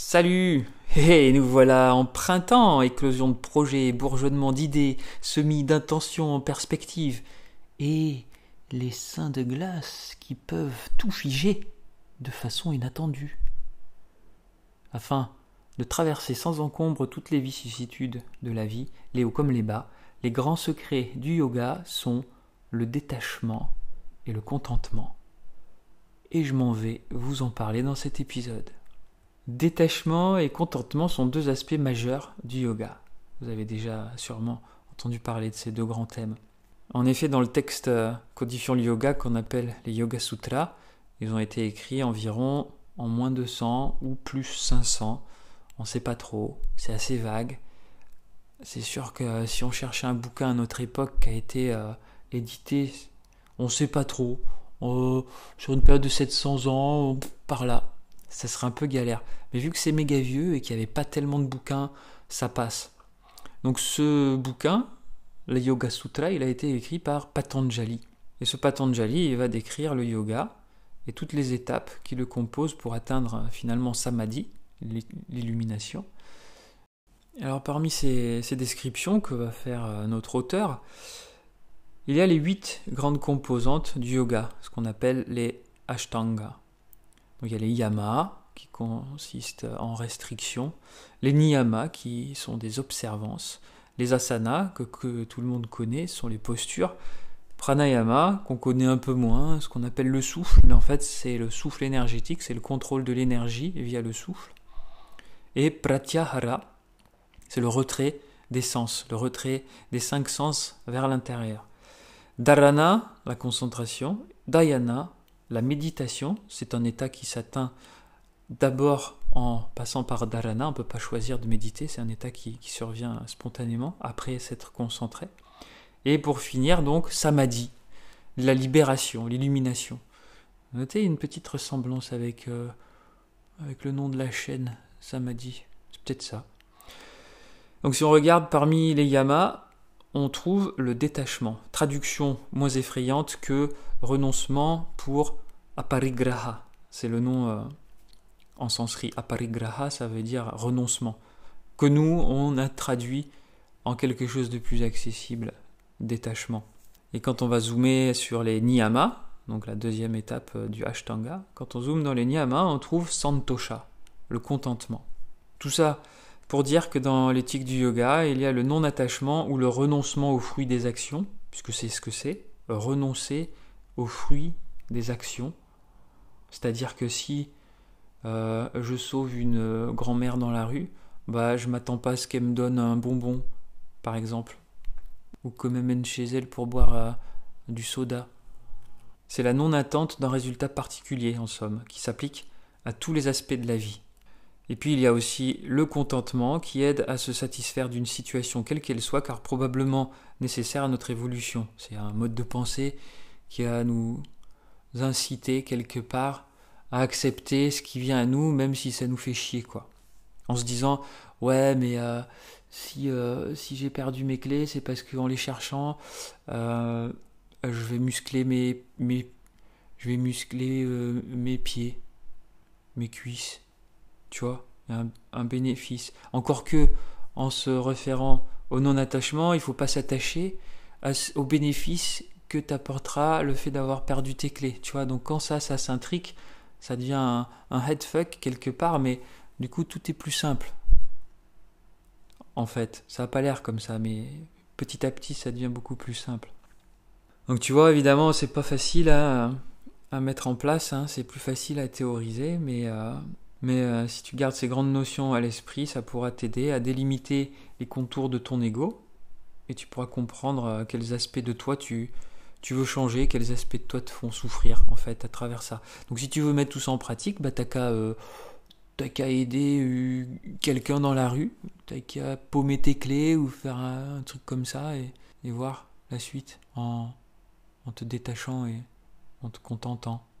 Salut Et nous voilà en printemps, éclosion de projets, bourgeonnement d'idées, semis d'intentions en perspective, et les seins de glace qui peuvent tout figer de façon inattendue. Afin de traverser sans encombre toutes les vicissitudes de la vie, les hauts comme les bas, les grands secrets du yoga sont le détachement et le contentement. Et je m'en vais vous en parler dans cet épisode. Détachement et contentement sont deux aspects majeurs du yoga. Vous avez déjà sûrement entendu parler de ces deux grands thèmes. En effet, dans le texte euh, codifiant le yoga qu'on appelle les Yoga Sutras, ils ont été écrits environ en moins de 100 ou plus 500. On ne sait pas trop, c'est assez vague. C'est sûr que euh, si on cherchait un bouquin à notre époque qui a été euh, édité, on ne sait pas trop. sur une période de 700 ans, par là ça serait un peu galère. Mais vu que c'est méga vieux et qu'il n'y avait pas tellement de bouquins, ça passe. Donc ce bouquin, le Yoga Sutra, il a été écrit par Patanjali. Et ce Patanjali, va décrire le yoga et toutes les étapes qui le composent pour atteindre finalement Samadhi, l'illumination. Alors parmi ces, ces, descriptions que va faire euh, notre auteur, il y a les huit grandes composantes du yoga, ce qu'on appelle les Ashtanga. Donc il y a les yamas qui consistent en restriction, les niyamas qui sont des observances, les asanas que, que tout le monde connaît sont les postures, pranayama qu'on connaît un peu moins, ce qu'on appelle le souffle, mais en fait c'est le souffle énergétique, c'est le contrôle de l'énergie via le souffle, et pratyahara, c'est le retrait des sens, le retrait des cinq sens vers l'intérieur. Dharana, la concentration, dhyana, la méditation, c'est un état qui s'atteint d'abord en passant par dharana, on ne peut pas choisir de méditer, c'est un état qui, survient spontanément après s'être concentré. Et pour finir, donc, samadhi, la libération, l'illumination. Notez une petite ressemblance avec, euh, avec le nom de la chaîne, samadhi, c'est peut-être ça. Donc si on regarde parmi les yamas, on trouve le détachement. Traduction moins effrayante que renoncement pour aparigraha. C'est le nom euh, en sanskrit. Aparigraha, ça veut dire renoncement. Que nous, on a traduit en quelque chose de plus accessible, détachement. Et quand on va zoomer sur les niyamas, donc la deuxième étape euh, du Ashtanga, quand on zoome dans les niyamas, on trouve santosha, le contentement. Tout ça, pour dire que dans l'éthique du yoga, il y a le non-attachement ou le renoncement au fruit des actions, puisque c'est ce que c'est, renoncer au fruit des actions. C'est-à-dire que si euh, je sauve une grand-mère dans la rue, bah je m'attends pas à ce qu'elle me donne un bonbon, par exemple, ou que m'amène chez elle pour boire euh, du soda. C'est la non-attente d'un résultat particulier, en somme, qui s'applique à tous les aspects de la vie. Et puis il y a aussi le contentement qui aide à se satisfaire d'une situation quelle qu'elle soit, car probablement nécessaire à notre évolution. C'est un mode de pensée qui va nous inciter quelque part à accepter ce qui vient à nous, même si ça nous fait chier, quoi. En se disant, ouais, mais euh, si, euh, si j'ai perdu mes clés, c'est parce qu'en les cherchant, euh, je vais muscler mes, mes je vais muscler mes pieds, mes cuisses tu vois, un, bénéfice. Encore que, en se référant au non-attachement, il faut pas s'attacher au bénéfice que t'apportera le fait d'avoir perdu tes clés, tu vois. Donc quand ça, ça s'intrique, ça devient un, un headfuck quelque part, mais du coup tout est plus simple. En fait, ça n'a pas l'air comme ça, mais petit à petit, ça devient beaucoup plus simple. Donc tu vois, évidemment, c'est pas facile à, mettre en place, hein. c'est plus facile à théoriser, mais euh, euh, si tu gardes ces grandes notions à l'esprit, ça pourra t'aider à délimiter les contours de ton ego et tu pourras comprendre euh, quels aspects de toi tu, tu veux changer, quels aspects de toi te font souffrir en fait à travers ça. Donc si tu veux mettre tout ça en pratique, bah t'as qu'à euh, aider quelqu'un dans la rue, t'as qu'à paumer tes clés ou faire un, truc comme ça et, et voir la suite en, en te détachant et en te contentant.